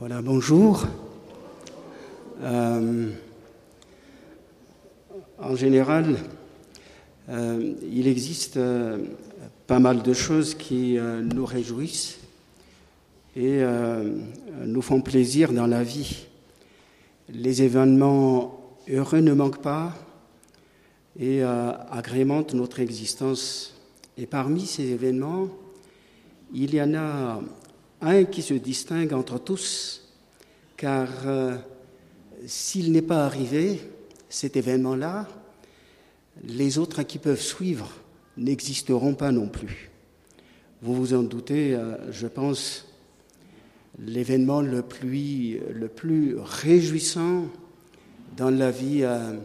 Voilà, bonjour. Euh, en général, euh, il existe euh, pas mal de choses qui nous réjouissent et nous font plaisir dans la vie. Les événements heureux ne manquent pas et agrémentent notre existence. Et parmi ces événements, il y en a un qui se distingue entre tous, car euh, s'il n'est pas arrivé, cet événement-là, les autres qui peuvent suivre n'existeront pas non plus. Vous vous en doutez, euh, je pense, l'événement le plus, le plus réjouissant dans la vie euh,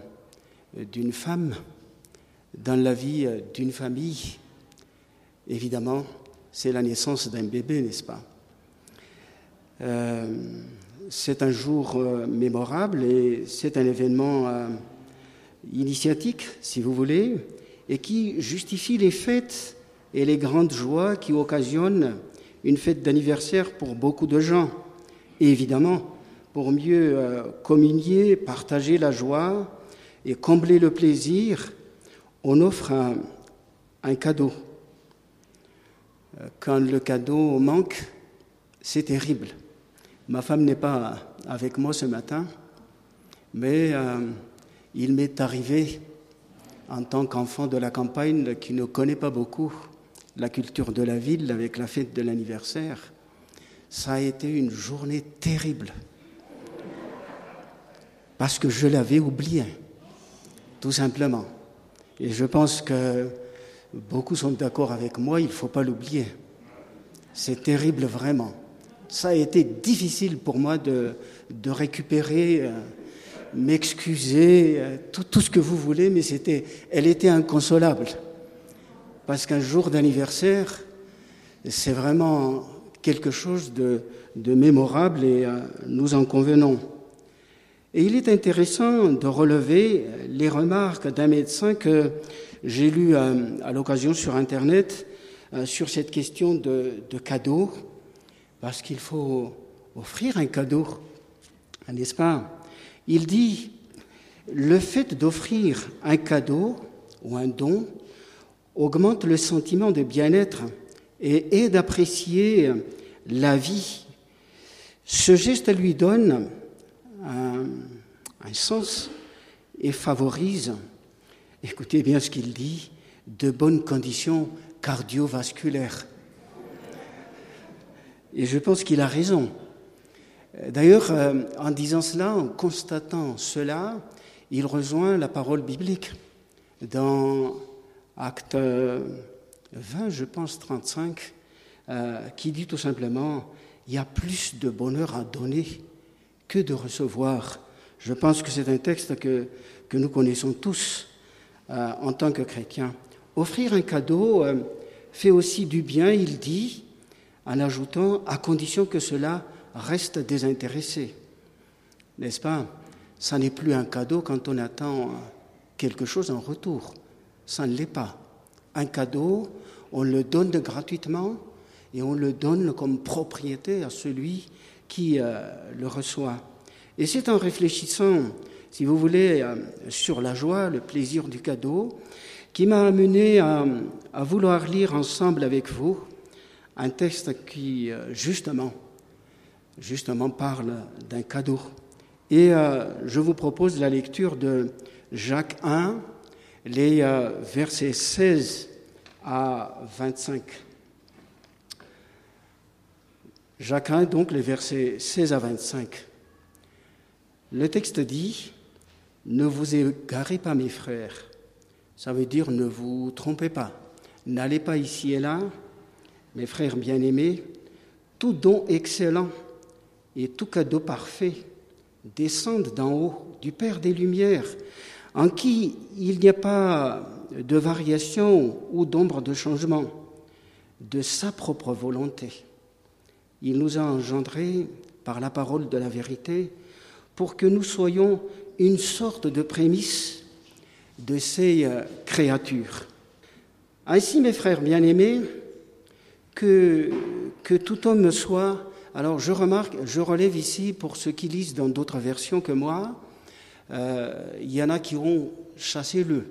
d'une femme, dans la vie d'une famille, évidemment, c'est la naissance d'un bébé, n'est-ce pas? Euh, c'est un jour euh, mémorable et c'est un événement euh, initiatique, si vous voulez, et qui justifie les fêtes et les grandes joies qui occasionnent une fête d'anniversaire pour beaucoup de gens. Et évidemment, pour mieux communier, partager la joie et combler le plaisir, on offre un cadeau. Quand le cadeau manque, c'est terrible. Ma femme n'est pas avec moi ce matin, mais euh, il m'est arrivé, en tant qu'enfant de la campagne qui ne connaît pas beaucoup la culture de la ville avec la fête de l'anniversaire, ça a été une journée terrible. Parce que je l'avais oublié, tout simplement. Et je pense que beaucoup sont d'accord avec moi, il ne faut pas l'oublier. C'est terrible vraiment ça a été difficile pour moi de, récupérer, euh, m'excuser, euh, tout, ce que vous voulez, mais c'était, elle était inconsolable. Parce qu'un jour d'anniversaire, c'est vraiment quelque chose de, de mémorable et euh, nous en convenons. Et il est intéressant de relever les remarques d'un médecin que j'ai lu à l'occasion sur Internet sur cette question de, de cadeaux parce qu'il faut offrir un cadeau, n'est-ce pas? Il dit, le fait d'offrir un cadeau ou un don augmente le sentiment de bien-être et aide à apprécier la vie. Ce geste lui donne un, un sens et favorise, écoutez bien ce qu'il dit, de bonnes conditions cardiovasculaires. Et je pense qu'il a raison. D'ailleurs, euh, en disant cela, en constatant cela, il rejoint la parole biblique. Dans Acte 20, je pense 35, euh, qui dit tout simplement, il y a plus de bonheur à donner que de recevoir. Je pense que c'est un texte que, que nous connaissons tous euh, en tant que chrétiens. Offrir un cadeau fait aussi du bien, il dit, en ajoutant à condition que cela reste désintéressé. N'est-ce pas? Ça n'est plus un cadeau quand on attend quelque chose en retour. Ça ne l'est pas. Un cadeau, on le donne gratuitement et on le donne comme propriété à celui qui euh, le reçoit. Et c'est en réfléchissant, si vous voulez, euh, sur la joie, le plaisir du cadeau, qui m'a amené à vouloir lire ensemble avec vous un texte qui, euh, justement, justement parle d'un cadeau. Et euh, je vous propose la lecture de Jacques 1, les euh, versets 16 à 25. Jacques 1, donc les versets 16 à 25. Le texte dit, Ne vous égarez pas mes frères. Ça veut dire ne vous trompez pas. N'allez pas ici et là mes frères bien-aimés, tout don excellent et tout cadeau parfait descendent d'en haut, du Père des Lumières, en qui il n'y a pas de variation ou d'ombre de changement, de sa propre volonté. Il nous a engendrés par la parole de la vérité pour que nous soyons une sorte de prémisse de ces créatures. Ainsi, mes frères bien-aimés, que, tout homme soit Alors je remarque, je relève ici pour ceux qui lisent dans d'autres versions que moi, euh, il y en a qui ont chassé le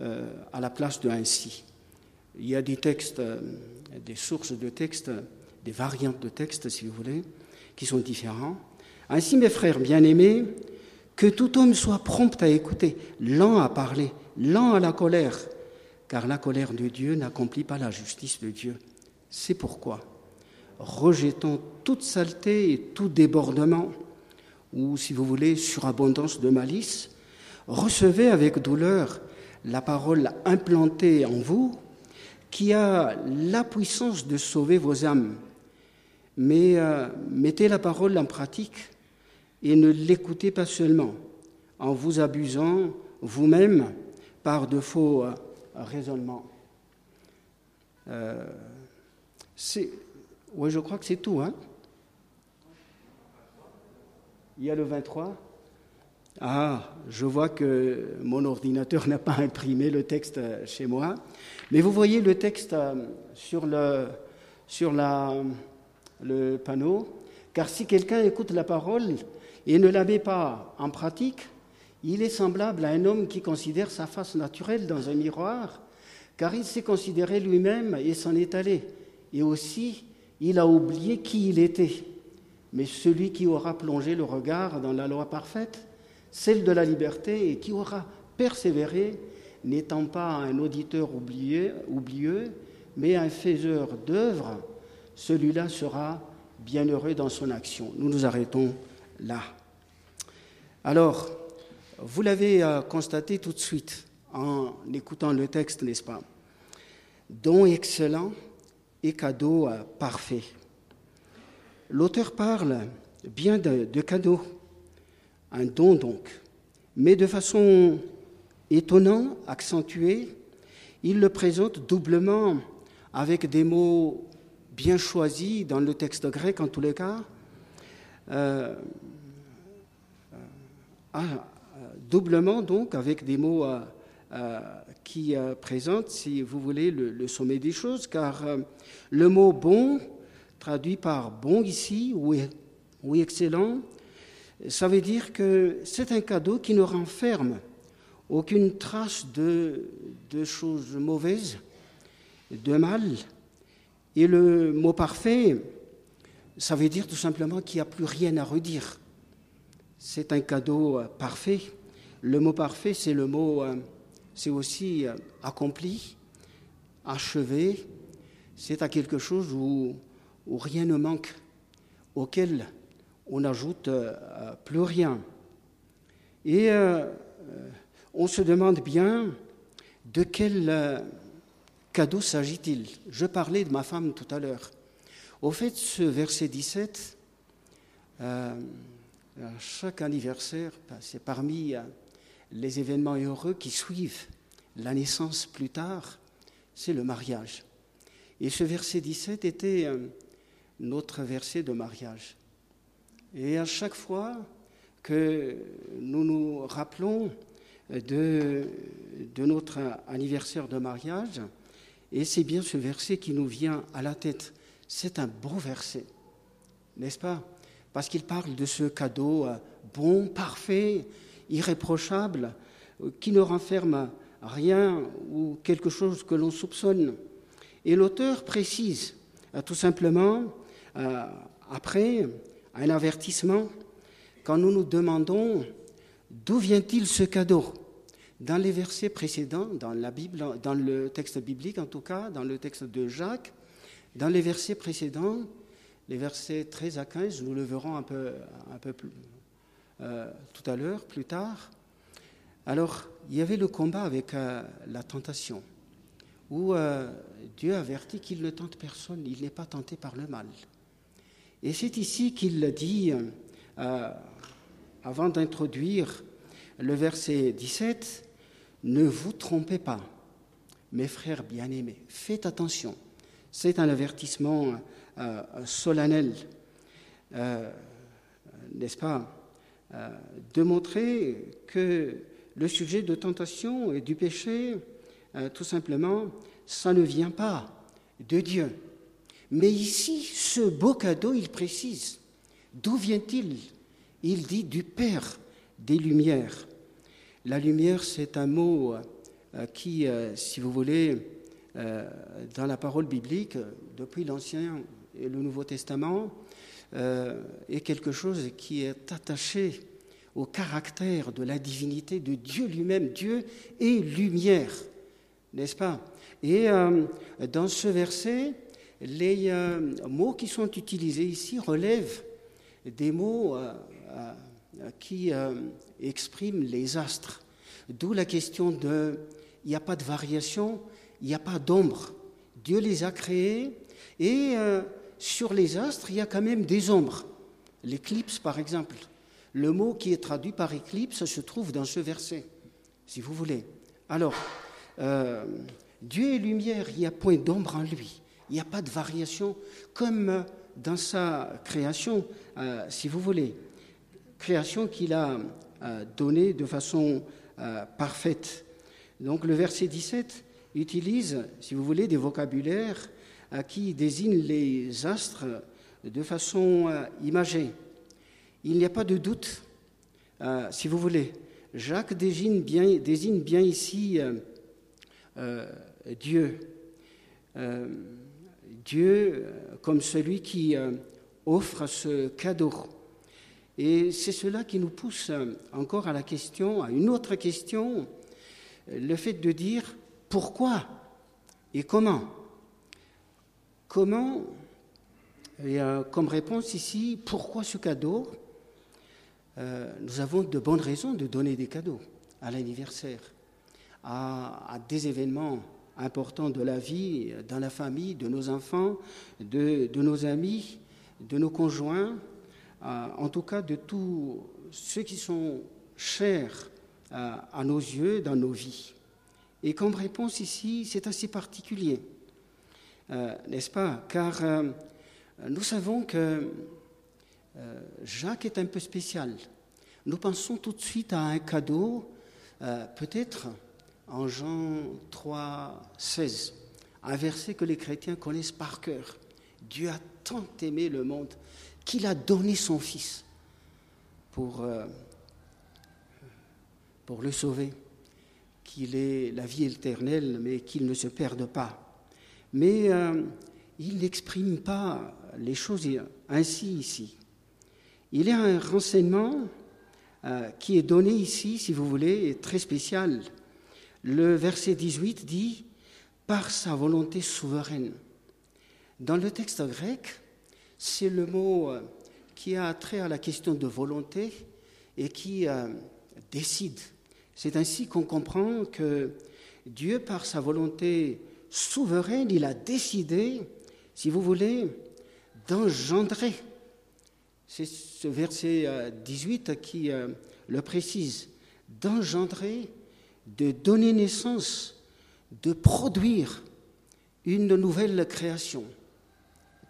euh, à la place de ainsi. Il y a des textes, euh, des sources de textes, des variantes de textes, si vous voulez, qui sont différents. Ainsi, mes frères bien-aimés, que tout homme soit prompt à écouter, lent à parler, lent à la colère, car la colère de Dieu n'accomplit pas la justice de Dieu. C'est pourquoi, rejetons toute saleté et tout débordement, ou si vous voulez, surabondance de malice, recevez avec douleur la parole implantée en vous, qui a la puissance de sauver vos âmes. Mais euh, mettez la parole en pratique et ne l'écoutez pas seulement en vous abusant vous-même par de faux euh, raisonnements. Euh, oui, je crois que c'est tout. Hein Il y a le 23. Ah, je vois que mon ordinateur n'a pas imprimé le texte euh, chez moi. Mais vous voyez le texte euh, sur le, sur la, le panneau. Car si quelqu'un écoute la parole et ne la met pas en pratique, il est semblable à un homme qui considère sa face naturelle dans un miroir, car il s'est considéré lui-même et s'en est allé. Et aussi, il a oublié qui il était. Mais celui qui aura plongé le regard dans la loi parfaite, celle de la liberté, et qui aura persévéré, n'étant pas un auditeur oublié, oublieux, mais un faiseur d'œuvres, celui-là sera bienheureux dans son action. Nous nous arrêtons là. Alors, vous l'avez euh, constaté tout de suite en écoutant le texte, n'est-ce pas? Don excellent et cadeau euh, parfait. L'auteur parle bien de, de cadeau, un don donc, mais de façon étonnante, accentuée, il le présente doublement avec des mots bien choisis dans le texte grec en tous les cas, euh, euh, doublement donc avec des mots qui présentent, si vous voulez, le, sommet des choses, car le mot bon, traduit par bon ici, ou, ou excellent, ça veut dire que c'est un cadeau qui ne renferme aucune trace de, de, choses mauvaises, de mal. Et le mot parfait, ça veut dire tout simplement qu'il n'y a plus rien à redire. C'est un cadeau parfait. Le mot parfait, c'est le mot, c'est aussi accompli, achevé. C'est à quelque chose où, rien ne manque, auquel on n'ajoute euh, plus rien. Et euh, on se demande bien de quel euh, cadeau s'agit-il. Je parlais de ma femme tout à l'heure. Au fait, ce verset 17, chaque anniversaire, ben, c'est parmi les événements heureux qui suivent la naissance plus tard, c'est le mariage. Et ce verset 17 était notre verset de mariage. Et à chaque fois que nous nous rappelons de, notre anniversaire de mariage, et c'est bien ce verset qui nous vient à la tête. C'est un beau verset, n'est-ce pas? Parce qu'il parle de ce cadeau bon, parfait, irréprochable, qui ne renferme rien ou quelque chose que l'on soupçonne. Et l'auteur précise tout simplement, euh, après, un avertissement quand nous nous demandons d'où vient-il ce cadeau? Dans les versets précédents, dans la Bible, dans le texte biblique en tout cas, dans le texte de Jacques, dans les versets précédents, les versets 13 à 15, nous le verrons un peu, un peu plus, euh, tout à l'heure, plus tard. Alors, il y avait le combat avec euh, la tentation, où euh, Dieu avertit qu'il ne tente personne, il n'est pas tenté par le mal. Et c'est ici qu'il dit, avant d'introduire le verset 17, Ne vous trompez pas, mes frères bien-aimés, faites attention. C'est un avertissement solennel, n'est-ce pas, de montrer que le sujet de tentation et du péché, euh, tout simplement, ça ne vient pas de Dieu, Mais ici, ce beau cadeau, il précise. D'où vient-il Il dit du Père des Lumières. La lumière, c'est un mot euh, qui, euh, si vous voulez, euh, dans la parole biblique, depuis l'Ancien et le Nouveau Testament, est quelque chose qui est attaché au caractère de la divinité de Dieu lui-même. Dieu est lumière, n'est-ce pas? Et dans ce verset, les mots qui sont utilisés ici relèvent des mots qui expriment les astres. D'où la question de il n'y a pas de variation, il n'y a pas d'ombre. Dieu les a créés et euh, sur les astres, il y a quand même des ombres. L'éclipse, par exemple. Le mot qui est traduit par éclipse se trouve dans ce verset, si vous voulez. Alors, euh, Dieu est lumière, il n'y a point d'ombre en lui. Il n'y a pas de variation, comme euh, dans sa création, si vous voulez. Création qu'il a donnée de façon parfaite. Donc le verset 17 utilise, si vous voulez, des vocabulaires euh, qui désignent les astres de façon euh, imagée. Il n'y a pas de doute, euh, si vous voulez. Jacques désigne bien, désigne bien ici Dieu. Dieu comme celui qui offre ce cadeau. Et c'est cela qui nous pousse encore à la question, à une autre question le fait de dire pourquoi et comment. Comment Et comme réponse ici, pourquoi ce cadeau? Euh, Nous avons de bonnes raisons de donner des cadeaux à l'anniversaire, à, des événements importants de la vie, dans la famille, de nos enfants, de, nos amis, de nos conjoints, en tout cas de tous ceux qui sont chers à, nos yeux, dans nos vies. Et comme réponse ici, c'est assez particulier, euh, n'est-ce pas? Car euh, nous savons que euh, Jacques est un peu spécial. Nous pensons tout de suite à un cadeau, peut-être en Jean 3, 16, un verset que les chrétiens connaissent par cœur. Dieu a tant aimé le monde qu'il a donné son Fils pour pour le sauver, qu'il ait la vie éternelle, mais qu'il ne se perde pas. Mais euh, il n'exprime pas les choses ainsi ici. Il y a un renseignement euh, qui est donné ici, si vous voulez, très spécial. Le verset 18 dit par sa volonté souveraine. Dans le texte grec, c'est le mot euh, qui a trait à la question de volonté et qui décide c'est ainsi qu'on comprend que Dieu, par sa volonté souveraine, il a décidé, si vous voulez, d'engendrer. C'est ce verset 18 euh, qui euh, le précise, d'engendrer, de donner naissance, de produire une nouvelle création,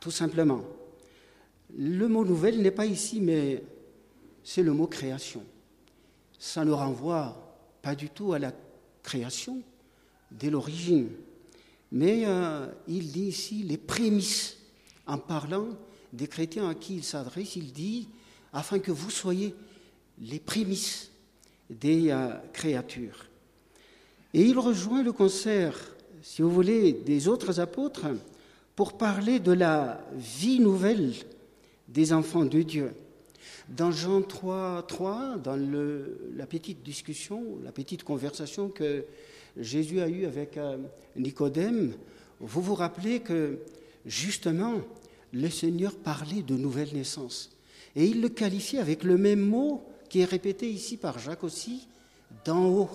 tout simplement. Le mot nouvelle n'est pas ici, mais c'est le mot création. Ça nous renvoie pas du tout à la création dès l'origine. Mais euh, il dit ici les prémices. En parlant des chrétiens à qui il s'adresse, il dit afin que vous soyez les prémices des euh, créatures. Et il rejoint le concert, si vous voulez, des autres apôtres pour parler de la vie nouvelle des enfants de Dieu. Dans Jean 3, 3 dans la petite discussion, la petite conversation que Jésus a eue avec euh, Nicodème, vous vous rappelez que justement, le Seigneur parlait de nouvelle naissance. Et il le qualifiait avec le même mot qui est répété ici par Jacques aussi, d'en haut.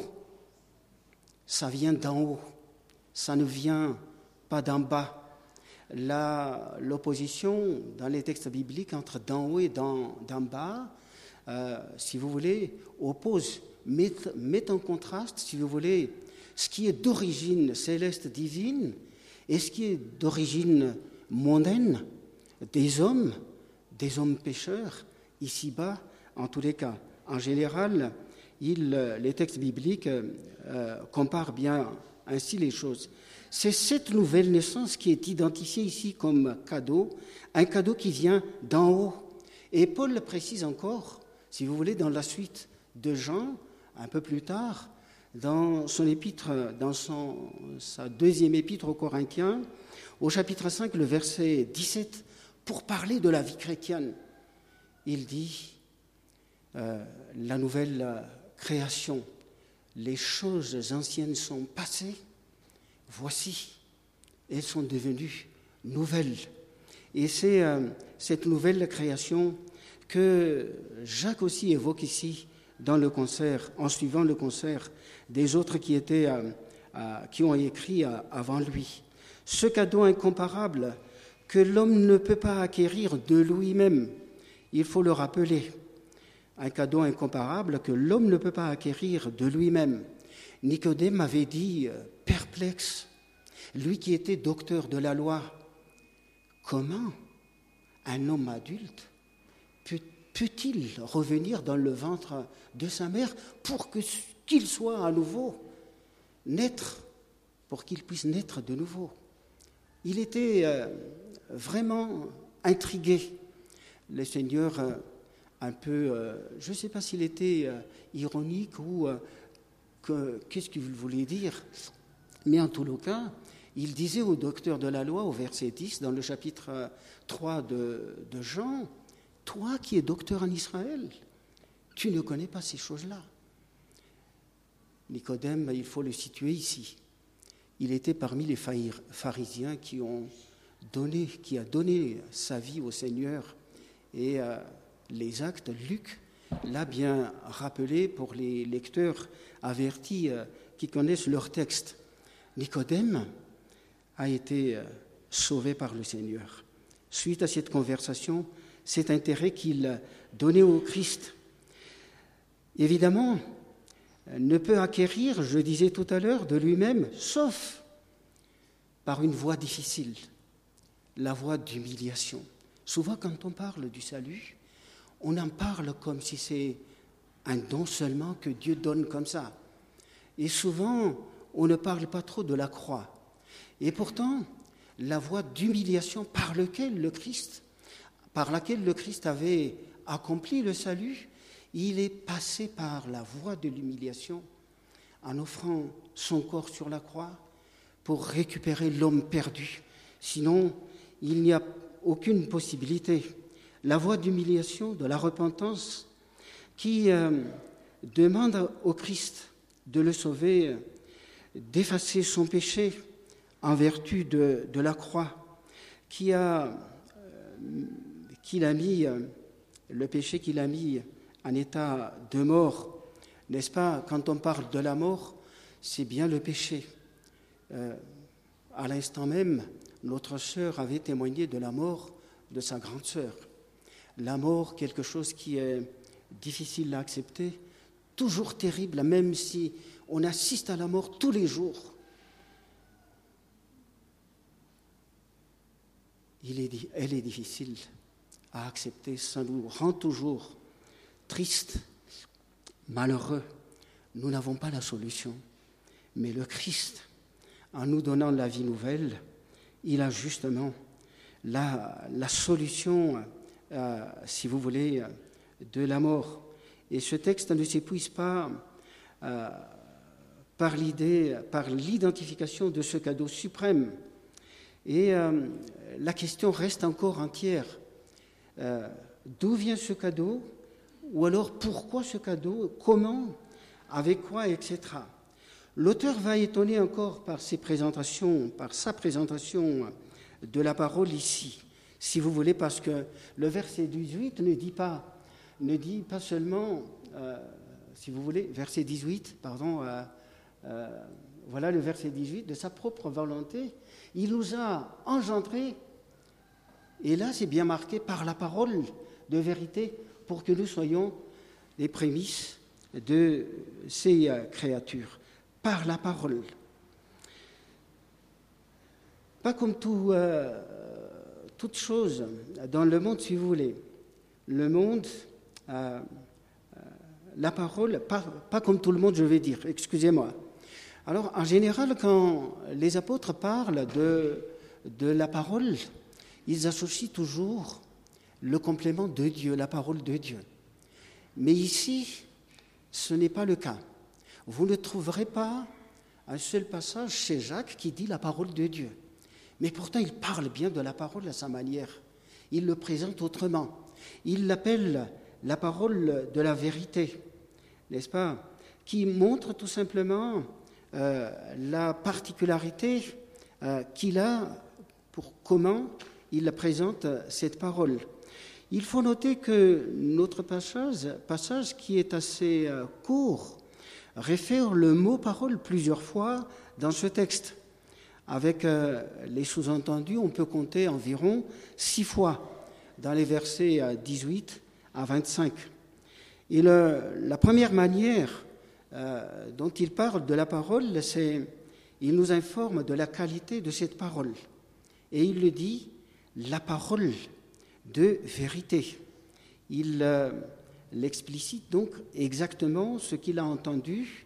Ça vient d'en haut, ça ne vient pas d'en bas l'opposition dans les textes bibliques entre d'en haut et d'en bas, euh, si vous voulez, oppose, met, en contraste, si vous voulez, ce qui est d'origine céleste divine et ce qui est d'origine mondaine, des hommes, des hommes pécheurs, ici-bas, en tous les cas. En général, les textes bibliques euh, comparent bien ainsi les choses. c'est cette nouvelle naissance qui est identifiée ici comme cadeau, un cadeau qui vient d'en haut. Et Paul le précise encore, si vous voulez, dans la suite de Jean, un peu plus tard, dans son épître, dans son, sa deuxième épître aux Corinthiens, au chapitre 5, le verset 17, pour parler de la vie chrétienne. Il dit euh, la nouvelle création, les choses anciennes sont passées, voici, elles sont devenues nouvelles. Et c'est euh, cette nouvelle création que Jacques aussi évoque ici dans le concert, en suivant le concert des autres qui, euh, qui ont écrit avant lui. Ce cadeau incomparable que l'homme ne peut pas acquérir de lui-même, il faut le rappeler. Un cadeau incomparable que l'homme ne peut pas acquérir de lui-même. Nicodème avait dit, euh, perplexe, lui qui était docteur de la loi, comment un homme adulte peut-il revenir dans le ventre de sa mère pour qu'il soit à nouveau naître, pour qu'il puisse naître de nouveau Il était euh, vraiment intrigué. Le Seigneur, euh, un peu, euh, je ne sais pas s'il était ironique ou qu'est-ce qu'il voulait dire, mais en tout cas, il disait au docteur de la loi, au verset 10, dans le chapitre 3 de, de Jean, toi qui es docteur en Israël, tu ne connais pas ces choses-là. Nicodème, il faut le situer ici. Il était parmi les pharisiens qui ont donné, qui a donné sa vie au Seigneur. Et euh, les actes, Luc l'a bien rappelé pour les lecteurs avertis euh, qui connaissent leur texte. Nicodème a été euh, sauvé par le Seigneur. Suite à cette conversation, cet intérêt qu'il donnait au Christ. Évidemment, ne peut acquérir, je disais tout à l'heure, de lui-même, sauf par une voie difficile, la voie d'humiliation. Souvent, quand on parle du salut, on en parle comme si c'est un don seulement que Dieu donne comme ça. Et souvent, on ne parle pas trop de la croix. Et pourtant, la voie d'humiliation par laquelle le Christ par laquelle le Christ avait accompli le salut, il est passé par la voie de l'humiliation en offrant son corps sur la croix pour récupérer l'homme perdu. Sinon, il n'y a aucune possibilité. La voie d'humiliation, de la repentance, qui euh, demande au Christ de le sauver, d'effacer son péché en vertu de, la croix, qui a euh, qu'il a mis, euh, le péché qu'il a mis en état de mort, n'est-ce pas? Quand on parle de la mort, c'est bien le péché. Euh, à l'instant même, notre sœur avait témoigné de la mort de sa grande sœur. La mort, quelque chose qui est difficile à accepter, toujours terrible, même si on assiste à la mort tous les jours. Elle est difficile à accepter, ça nous rend toujours tristes, malheureux. Nous n'avons pas la solution. Mais le Christ, en nous donnant la vie nouvelle, il a justement la, solution, euh, si vous voulez, de la mort. Et ce texte ne s'épuise pas euh, par l'idée, par l'identification de ce cadeau suprême. Et euh, la question reste encore entière. D'où vient ce cadeau, ou alors pourquoi ce cadeau, comment, avec quoi, etc. L'auteur va étonner encore par ses présentations, par sa présentation de la parole ici, si vous voulez, parce que le verset 18 ne dit pas, ne dit pas seulement, euh, si vous voulez, verset 18, pardon, euh, voilà le verset 18, de sa propre volonté, il nous a engendrés. Et là, c'est bien marqué par la parole de vérité pour que nous soyons les prémices de ces euh, créatures, par la parole. Pas comme tout, euh, toute chose dans le monde, si vous voulez. Le monde, euh, la parole, pas, pas, comme tout le monde, je vais dire, excusez-moi. Alors, en général, quand les apôtres parlent de, de la parole, ils associent toujours le complément de Dieu, la parole de Dieu. Mais ici, ce n'est pas le cas. Vous ne trouverez pas un seul passage chez Jacques qui dit la parole de Dieu. Mais pourtant, il parle bien de la parole à sa manière. Il le présente autrement. Il l'appelle la parole de la vérité, n'est-ce pas Qui montre tout simplement euh, la particularité euh, qu'il a pour comment il présente cette parole. Il faut noter que notre passage, passage qui est assez euh, court, réfère le mot parole plusieurs fois dans ce texte. Avec les sous-entendus, on peut compter environ six fois dans les versets 18 à 25. Et la première manière euh, dont il parle de la parole, c'est il nous informe de la qualité de cette parole. Et il le dit, la parole de vérité. Il euh, l'explicite donc exactement ce qu'il a entendu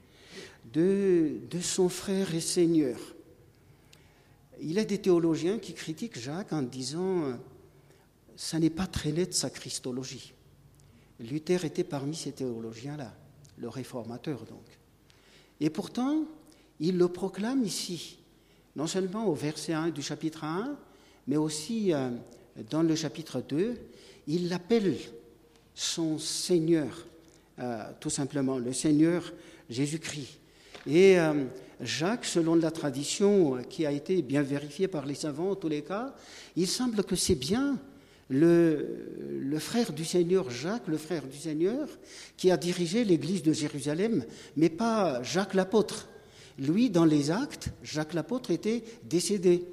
de, son frère et Seigneur. Il y a des théologiens qui critiquent Jacques en disant ça n'est pas très net sa christologie. Luther était parmi ces théologiens-là, le réformateur donc. Et pourtant, il le proclame ici, non seulement au verset 1 du chapitre 1, mais aussi euh, dans le chapitre 2, il l'appelle son Seigneur, euh, tout simplement, le Seigneur Jésus-Christ. Et euh, Jacques, selon la tradition qui a été bien vérifiée par les savants en tous les cas, il semble que c'est bien le, frère du Seigneur Jacques, le frère du Seigneur, qui a dirigé l'église de Jérusalem, mais pas Jacques l'apôtre. Lui, dans les actes, Jacques l'apôtre était décédé.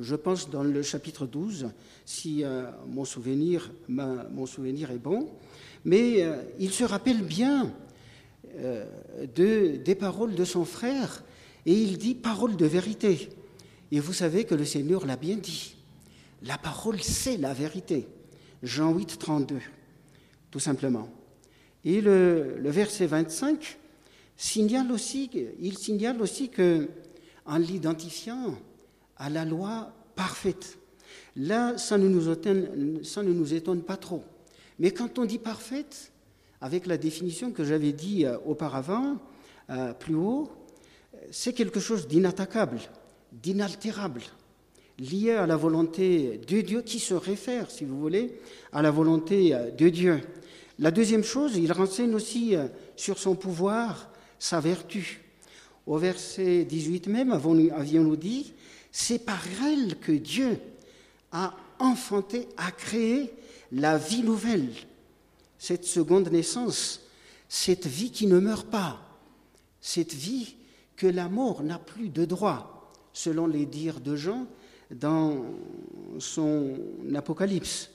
Je pense dans le chapitre 12, si euh, mon, souvenir, mon souvenir est bon. Mais euh, il se rappelle bien euh, de, des paroles de son frère et il dit parole de vérité. Et vous savez que le Seigneur l'a bien dit. La parole, c'est la vérité. Jean 8, 32, tout simplement. Et le, verset 25 signale aussi, il signale aussi que, en l'identifiant à la loi parfaite, là, ça ne, nous étonne, pas trop. Mais quand on dit parfaite, avec la définition que j'avais dit euh, auparavant, euh, plus haut, c'est quelque chose d'inattaquable, d'inaltérable lié à la volonté de Dieu, qui se réfère, si vous voulez, à la volonté euh, de Dieu. La deuxième chose, il renseigne aussi sur son pouvoir, sa vertu. Au verset 18 même, avions-nous dit, c'est par elle que Dieu a enfanté, a créé la vie nouvelle, cette seconde naissance, cette vie qui ne meurt pas, cette vie que la mort n'a plus de droit, selon les dires de Jean, dans son Apocalypse.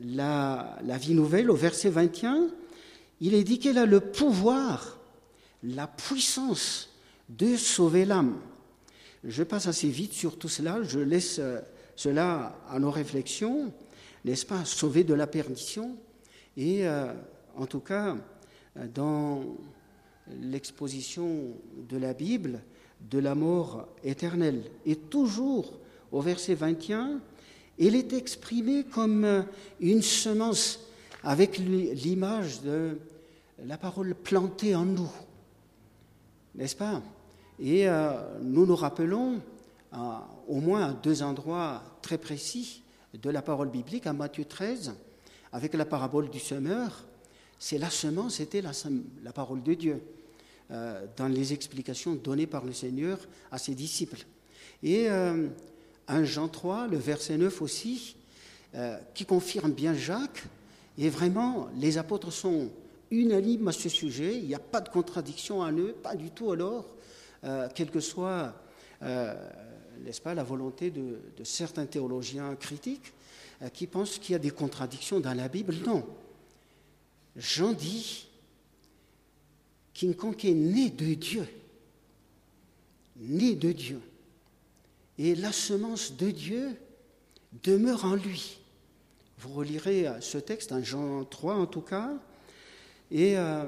La, vie nouvelle, au verset 21, il est dit qu'elle a le pouvoir, la puissance de sauver l'âme. Je passe assez vite sur tout cela, je laisse euh, cela à nos réflexions, n'est-ce pas, sauver de la perdition, et euh, en tout cas, dans l'exposition de la Bible, de la mort éternelle, et toujours au verset 21, il est exprimé comme euh, une semence avec l'image de la parole plantée en nous, n'est-ce pas? Et euh, nous nous rappelons au moins à deux endroits très précis de la parole biblique, à Matthieu 13, avec la parabole du semeur, c'est la semence, c'était la, la, parole de Dieu, euh, dans les explications données par le Seigneur à ses disciples. Et 1 Jean 3, le verset 9 aussi, euh, qui confirme bien Jacques. Et vraiment, les apôtres sont unanimes à ce sujet. Il n'y a pas de contradiction à eux, pas du tout alors, euh, quelle que soit, euh, n'est-ce pas, la volonté de, certains théologiens critiques qui pensent qu'il y a des contradictions dans la Bible. Non. Jean dit quiconque est né de Dieu, né de Dieu, et la semence de Dieu demeure en lui. Vous relirez ce texte, en Jean 3 en tout cas, et euh,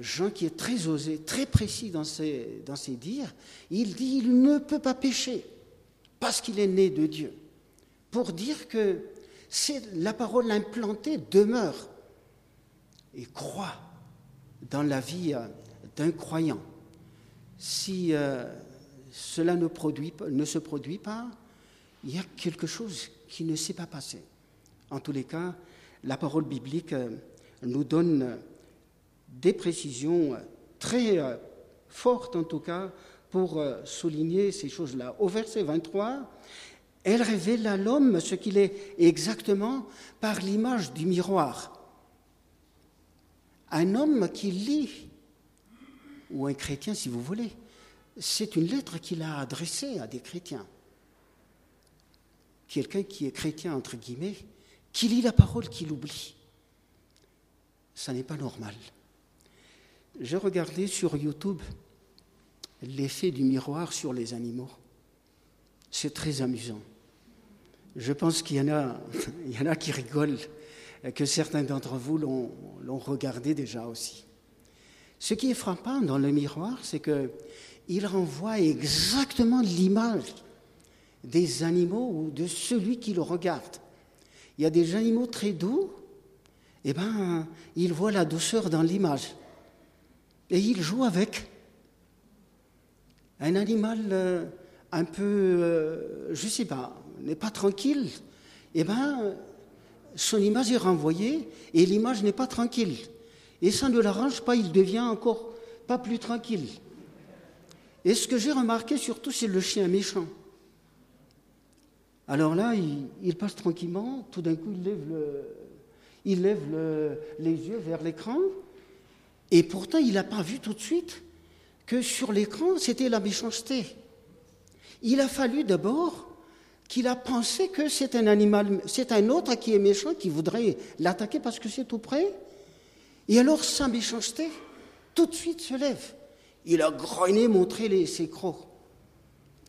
Jean qui est très osé, très précis dans ses, dans ses dires, il dit il ne peut pas pécher parce qu'il est né de Dieu. Pour dire que c'est la parole implantée demeure et croit dans la vie euh, d'un croyant. Si euh, cela ne, produit, ne se produit pas, il y a quelque chose qui ne s'est pas passé. En tous les cas, la parole biblique euh, nous donne des précisions très fortes, en tout cas, pour souligner ces choses-là. Au verset 23, elle révèle à l'homme ce qu'il est exactement par l'image du miroir. Un homme qui lit, ou un chrétien si vous voulez, c'est une lettre qu'il a adressée à des chrétiens. Quelqu'un qui est chrétien, entre guillemets, qui lit la parole, qui l'oublie. Ça n'est pas normal. J'ai regardé sur YouTube l'effet du miroir sur les animaux. C'est très amusant. Je pense qu'il y, en a, y en a qui rigolent, que certains d'entre vous l'ont regardé déjà aussi. Ce qui est frappant dans le miroir, c'est qu'il renvoie exactement l'image des animaux ou de celui qui le regarde. Il y a des animaux très doux, et eh ben, il voit la douceur dans l'image. Et il joue avec. Un animal euh, un peu, euh, je ne sais pas, n'est pas tranquille, eh bien, son image est renvoyée et l'image n'est pas tranquille. Et ça ne l'arrange pas, il devient encore pas plus tranquille. Et ce que j'ai remarqué surtout, c'est le chien méchant. Alors là, il, passe tranquillement, tout d'un coup, il lève, le, il lève les yeux vers l'écran, et pourtant, il n'a pas vu tout de suite que sur l'écran, c'était la méchanceté. Il a fallu d'abord qu'il a pensé que c'est un animal, c'est un autre qui est méchant, qui voudrait l'attaquer parce que c'est tout près. Et alors sa méchanceté, tout de suite se lève. Il a grogné, montré ses crocs.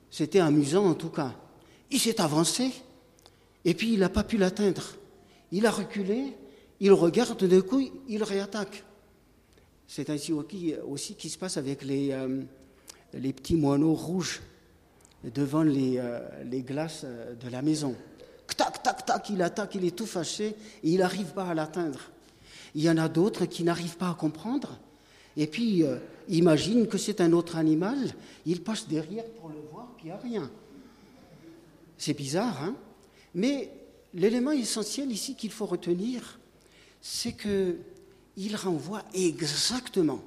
C'était amusant en tout cas. Il s'est avancé et puis il n'a pas pu l'atteindre. Il a reculé, il regarde, d'un coup, il réattaque. C'est ainsi aussi qui se passe avec les, euh, les petits moineaux rouges devant les, euh, les glaces euh, de la maison. Tac, tac, tac, il attaque, il est tout fâché et il n'arrive pas à l'atteindre. Il y en a d'autres qui n'arrivent pas à comprendre et puis euh, imaginent que c'est un autre animal, il passe derrière pour le voir, puis il n'y a rien. C'est bizarre, hein Mais l'élément essentiel ici qu'il faut retenir, c'est qu'il renvoie exactement.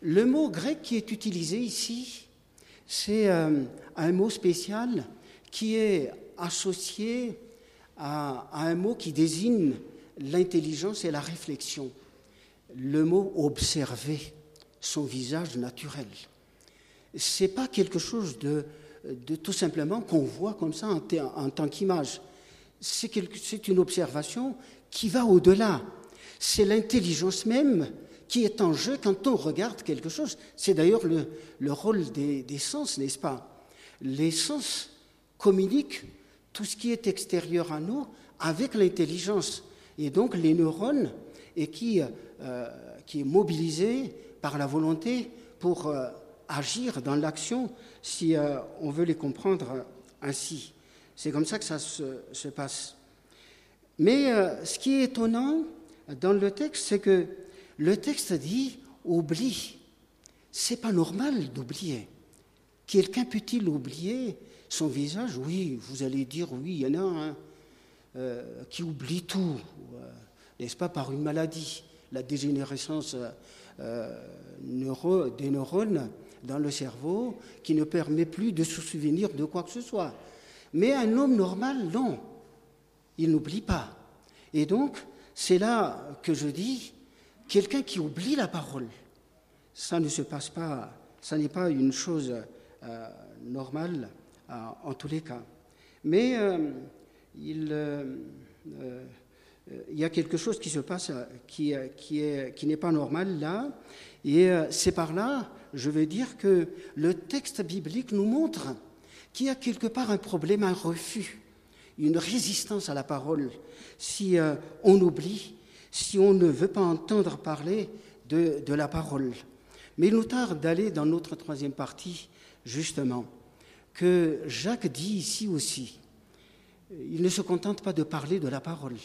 Le mot grec qui est utilisé ici, c'est euh, un mot spécial qui est associé à, un mot qui désigne l'intelligence et la réflexion. Le mot observer son visage naturel. Ce n'est pas quelque chose de, tout simplement qu'on voit comme ça en tant qu'image. C'est une observation qui va au-delà. C'est l'intelligence même qui est en jeu quand on regarde quelque chose. C'est d'ailleurs le, rôle des, sens, n'est-ce pas? Les sens communiquent tout ce qui est extérieur à nous avec l'intelligence. Et donc les neurones, et qui, euh, qui est mobilisé par la volonté pour euh, agir dans l'action, si euh, on veut les comprendre ainsi. C'est comme ça que ça se passe. Mais ce qui est étonnant dans le texte, c'est que le texte dit oublie. C'est pas normal d'oublier. Quelqu'un peut-il oublier son visage? Oui, vous allez dire oui, il y en a un euh, qui oublie tout, euh, n'est-ce pas, par une maladie, la dégénérescence euh, des neurones dans le cerveau qui ne permet plus de se souvenir de quoi que ce soit. Mais un homme normal, non, il n'oublie pas. Et donc, c'est là que je dis, Quelqu'un qui oublie la parole, ça ne se passe pas, ça n'est pas une chose euh, normale euh, en tous les cas. Mais euh, il, y a quelque chose qui se passe qui, qui n'est pas normal là, et c'est par là, je veux dire, que le texte biblique nous montre qu'il y a quelque part un problème, un refus, une résistance à la parole. Si on oublie si on ne veut pas entendre parler de, la parole. Mais il nous tarde d'aller dans notre troisième partie, justement, que Jacques dit ici aussi. Il ne se contente pas de parler de la parole.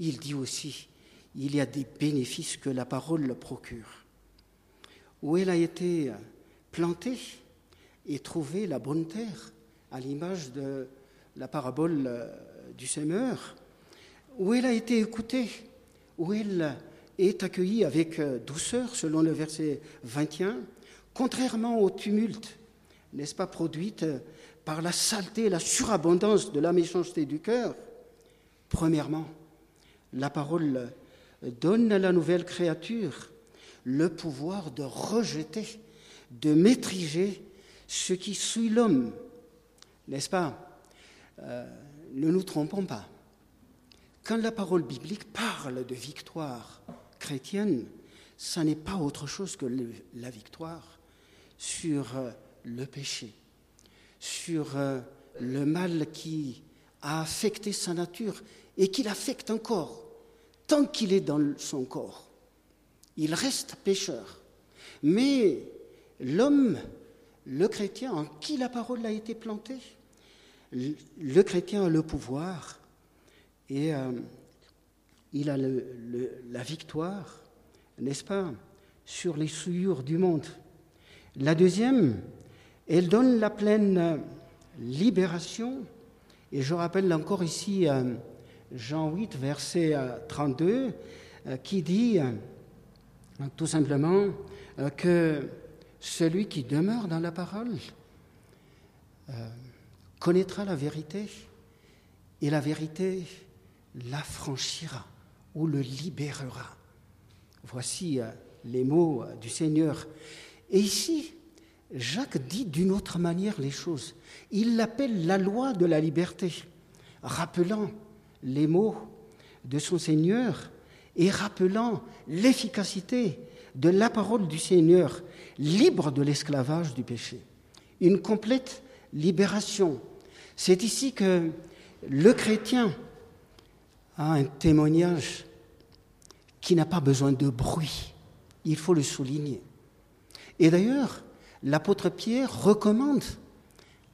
Il dit aussi, il y a des bénéfices que la parole procure. Où elle a été plantée et trouvé la bonne terre, à l'image de la parabole du semeur, où elle a été écoutée, où elle est accueillie avec douceur, selon le verset 21, contrairement au tumulte, n'est-ce pas, produite par la saleté et la surabondance de la méchanceté du cœur. Premièrement, la parole donne à la nouvelle créature le pouvoir de rejeter, de maîtriser ce qui suit l'homme. N'est-ce pas? Euh, Ne nous trompons pas. Quand la parole biblique parle de victoire chrétienne, ça n'est pas autre chose que la victoire sur euh, le péché, sur euh, le mal qui a affecté sa nature et qui l'affecte encore tant qu'il est dans son corps. Il reste pécheur. Mais l'homme, le chrétien en qui la parole a été plantée, le chrétien a le pouvoir et euh, il a la victoire, n'est-ce pas, sur les souillures du monde. La deuxième, elle donne la pleine libération. Et je rappelle encore ici euh, Jean 8, verset 32, euh, euh, qui dit tout simplement que celui qui demeure dans la parole connaîtra la vérité et la vérité l'affranchira ou le libérera. Voici les mots du Seigneur. Et ici, Jacques dit d'une autre manière les choses. Il l'appelle la loi de la liberté, rappelant les mots de son Seigneur et rappelant l'efficacité de la parole du Seigneur, libre de l'esclavage du péché. Une complète libération. C'est ici que le chrétien a un témoignage qui n'a pas besoin de bruit. Il faut le souligner. Et d'ailleurs, l'apôtre Pierre recommande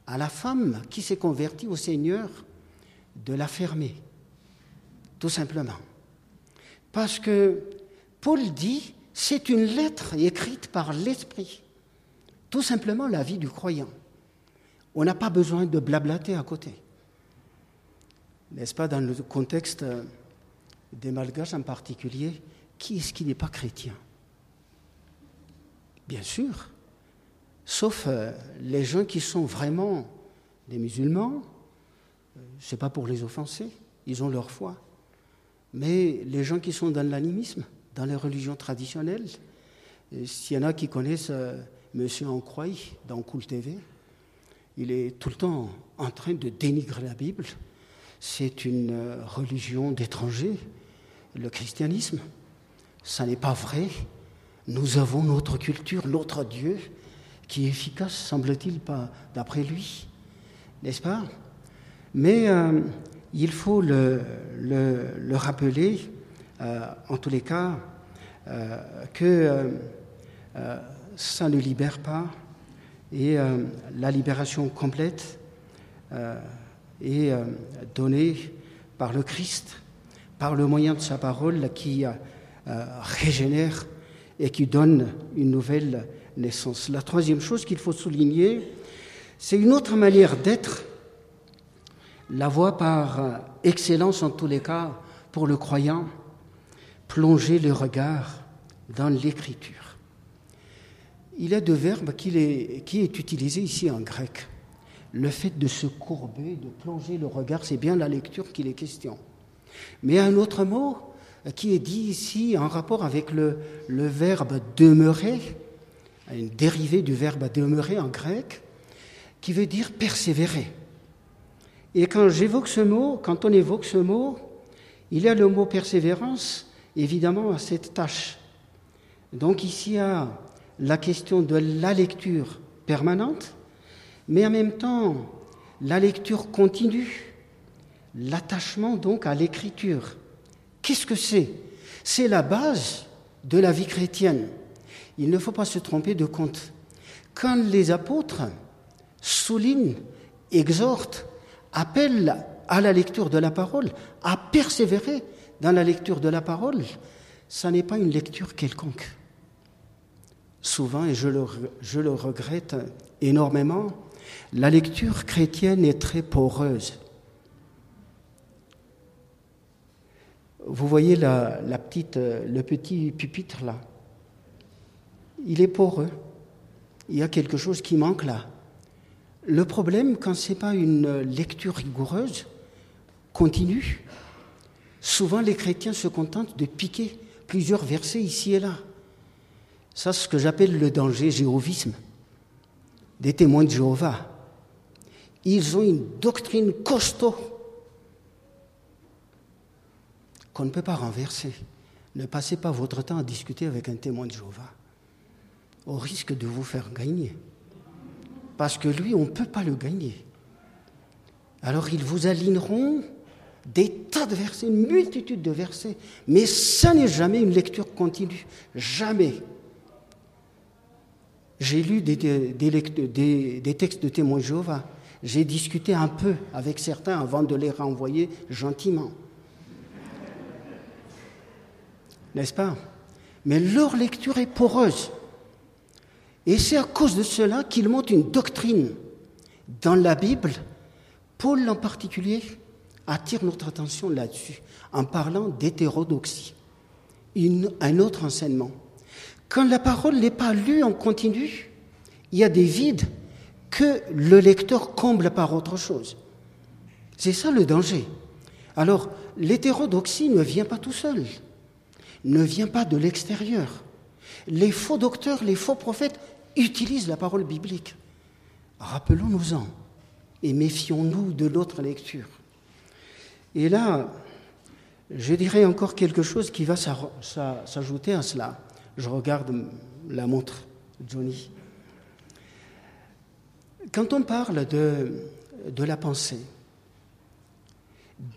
à la femme qui s'est convertie au Seigneur de la fermer, tout simplement. Parce que Paul dit, c'est une lettre écrite par l'Esprit, tout simplement la vie du croyant. On n'a pas besoin de blablater à côté. N'est-ce pas, dans le contexte des Malgaches en particulier, qui est-ce qui n'est pas chrétien? Bien sûr, sauf euh, les gens qui sont vraiment des musulmans, euh, ce n'est pas pour les offenser, ils ont leur foi. Mais les gens qui sont dans l'animisme, dans les religions traditionnelles, euh, s'il y en a qui connaissent Monsieur Ancroy dans Cool TV, il est tout le temps en train de dénigrer la Bible. C'est une religion d'étrangers, le christianisme. Ça n'est pas vrai. Nous avons notre culture, notre Dieu, qui est efficace, semble-t-il, pas d'après lui, n'est-ce pas? Mais euh, il faut le, le, rappeler, euh, en tous les cas, euh, que ça ne libère pas, et la libération complète est donnée par le Christ, par le moyen de sa parole qui régénère et qui donne une nouvelle naissance. La troisième chose qu'il faut souligner, c'est une autre manière d'être, la voie par excellence en tous les cas pour le croyant, plonger le regard dans l'écriture. Il y a deux verbes qui est, qui utilisé ici en grec. Le fait de se courber, de plonger le regard, c'est bien la lecture qu'il est question. Mais un autre mot qui est dit ici en rapport avec le, le verbe demeurer, une dérivée du verbe demeurer en grec, qui veut dire persévérer. Et quand j'évoque ce mot, quand on évoque ce mot, il y a le mot persévérance, évidemment, à cette tâche. Donc ici, il y a la question de la lecture permanente, mais en même temps, la lecture continue, l'attachement donc à l'écriture. Qu'est-ce que c'est? C'est la base de la vie chrétienne. Il ne faut pas se tromper de compte. Quand les apôtres soulignent, exhortent, appellent à la lecture de la parole, à persévérer dans la lecture de la parole, ça n'est pas une lecture quelconque. Souvent, et je le, regrette énormément, la lecture chrétienne est très poreuse. Vous voyez la, le petit pupitre là Il est poreux. Il y a quelque chose qui manque là. Le problème, quand ce n'est pas une lecture rigoureuse, continue, souvent les chrétiens se contentent de piquer plusieurs versets ici et là. Ça, c'est ce que j'appelle le danger jéhovisme des témoins de Jéhovah. Ils ont une doctrine costaud qu'on ne peut pas renverser. Ne passez pas votre temps à discuter avec un témoin de Jéhovah, au risque de vous faire gagner. Parce que lui, on ne peut pas le gagner. Alors ils vous aligneront des tas de versets, une multitude de versets, mais ça n'est jamais une lecture continue. Jamais. J'ai lu des, textes de témoins de Jéhovah. J'ai discuté un peu avec certains avant de les renvoyer gentiment. n'est-ce pas? Mais leur lecture est poreuse. Et c'est à cause de cela qu'ils montrent une doctrine. Dans la Bible, Paul en particulier attire notre attention là-dessus en parlant d'hétérodoxie, un autre enseignement. Quand la parole n'est pas lue en continu, il y a des vides que le lecteur comble par autre chose. C'est ça le danger. Alors, l'hétérodoxie ne vient pas tout seul ne vient pas de l'extérieur. Les faux docteurs, les faux prophètes utilisent la parole biblique. Rappelons-nous-en et méfions-nous de l'autre lecture. Et là, je dirais encore quelque chose qui va s'ajouter à cela. Je regarde la montre, Johnny. Quand on parle de, la pensée,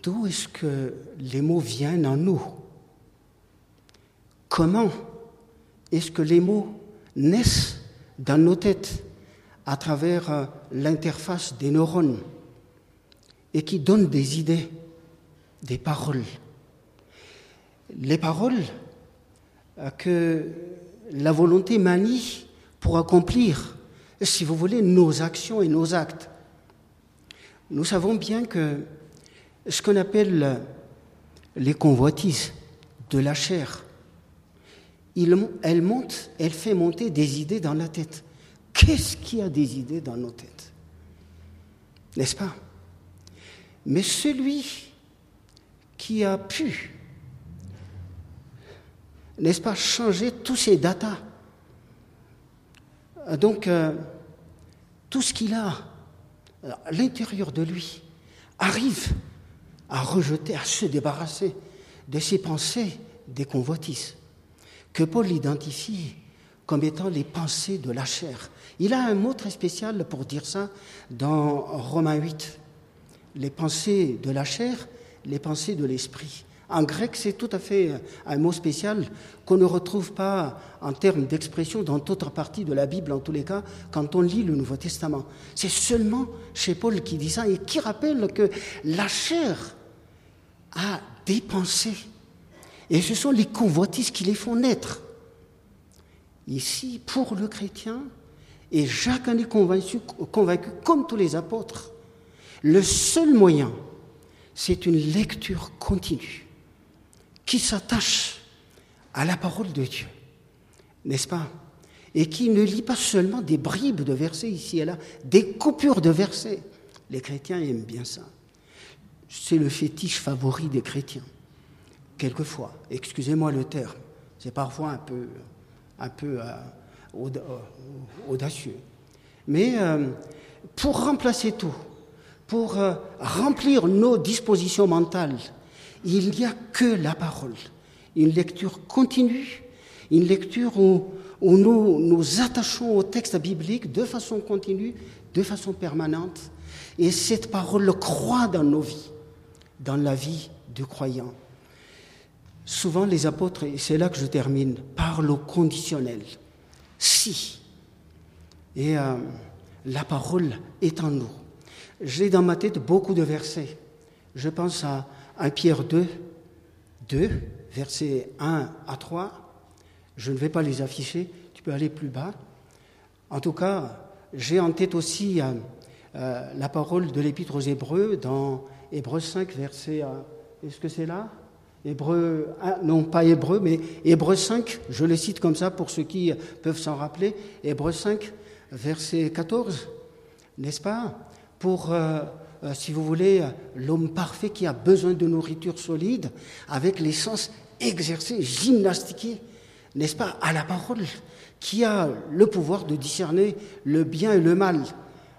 d'où est-ce que les mots viennent en nous? Comment est-ce que les mots naissent dans nos têtes à travers euh, l'interface des neurones et qui donnent des idées, des paroles? Les paroles que la volonté manie pour accomplir, si vous voulez, nos actions et nos actes. Nous savons bien que ce qu'on appelle les convoitises de la chair, elle monte, elle fait monter des idées dans la tête. Qu'est-ce qui a des idées dans nos têtes? N'est-ce pas? Mais celui qui a pu, n'est-ce pas, changer tous ces datas, donc euh, tout ce qu'il a à l'intérieur de lui arrive à rejeter, à se débarrasser de ses pensées des que Paul identifie comme étant les pensées de la chair. Il a un mot très spécial pour dire ça dans Romains 8. Les pensées de la chair, les pensées de l'esprit. En grec, c'est tout à fait un mot spécial qu'on ne retrouve pas en termes d'expression dans d'autres parties de la Bible, en tous les cas, quand on lit le Nouveau Testament. C'est seulement chez Paul qui dit ça et qui rappelle que la chair a des pensées et ce sont les convoitises qui les font naître. Ici, pour le chrétien, et en est convaincu, convaincu comme tous les apôtres, le seul moyen, c'est une lecture continue qui s'attache à la parole de Dieu, n'est-ce pas? Et qui ne lit pas seulement des bribes de versets ici et là, des coupures de versets. Les chrétiens aiment bien ça. C'est le fétiche favori des chrétiens quelquefois, excusez-moi le terme, c'est parfois un peu, euh, euh, audacieux. Mais euh, pour remplacer tout, pour remplir nos dispositions mentales, il n'y a que la parole, une lecture continue, une lecture où, nous nous attachons au texte biblique de façon continue, de façon permanente, et cette parole croit dans nos vies, dans la vie du croyant. souvent les apôtres, et c'est là que je termine, parlent au conditionnel. Si. Et euh, la parole est en nous. J'ai dans ma tête beaucoup de versets. Je pense à 1 Pierre 2, 2, versets 1 à 3. Je ne vais pas les afficher, tu peux aller plus bas. En tout cas, j'ai en tête aussi euh, euh, la parole de l'Épître aux Hébreux dans Hébreux 5, verset. Est-ce que c'est là? Hébreu, non pas Hébreu, mais Hébreu 5, je le cite comme ça pour ceux qui peuvent s'en rappeler. Hébreu 5, verset 14, n'est-ce pas? Pour, euh, euh, si vous voulez, l'homme parfait qui a besoin de nourriture solide, avec les sens exercés, gymnastiqués, n'est-ce pas, à la parole, qui a le pouvoir de discerner le bien et le mal.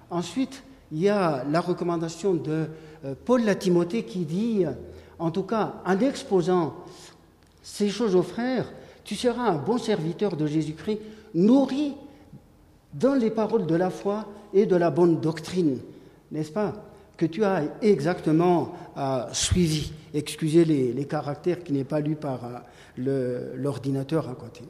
Ensuite, il y a la recommandation de euh, Paul la Timothée qui dit en tout cas, en exposant ces choses aux frères, tu seras un bon serviteur de Jésus-Christ, nourri dans les paroles de la foi et de la bonne doctrine, n'est-ce pas? Que tu as exactement euh, suivi. Excusez les, caractères qui n'est pas lu par euh, l'ordinateur à côté.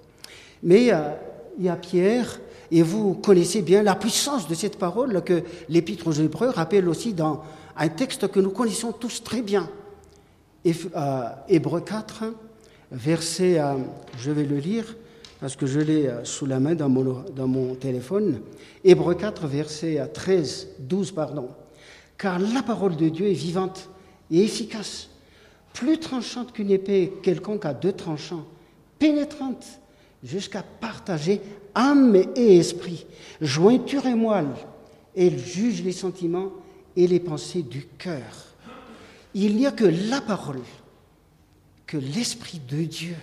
Mais euh, il y a Pierre, et vous connaissez bien la puissance de cette parole que l'Épître aux Hébreux rappelle aussi dans un texte que nous connaissons tous très bien. Euh, Hébreu 4, verset, je vais le lire parce que je l'ai sous la main dans mon, dans mon téléphone. Hébreu 4, verset 13, 12, pardon. Car la parole de Dieu est vivante et efficace, plus tranchante qu'une épée quelconque à deux tranchants, pénétrante jusqu'à partager âme et esprit, jointure et moelle. Elle juge les sentiments et les pensées du cœur. Il n'y a que la parole que l'Esprit de Dieu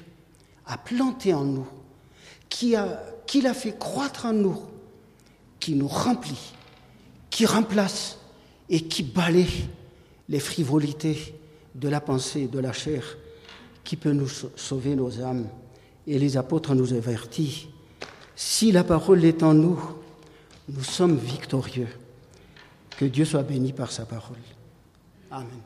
a planté en nous, qui a, fait croître en nous, qui nous remplit, qui remplace et qui balaye les frivolités de la pensée et de la chair, qui peut nous sauver nos âmes. Et les apôtres nous avertissent, si la parole est en nous, nous sommes victorieux. Que Dieu soit béni par sa parole. Amen.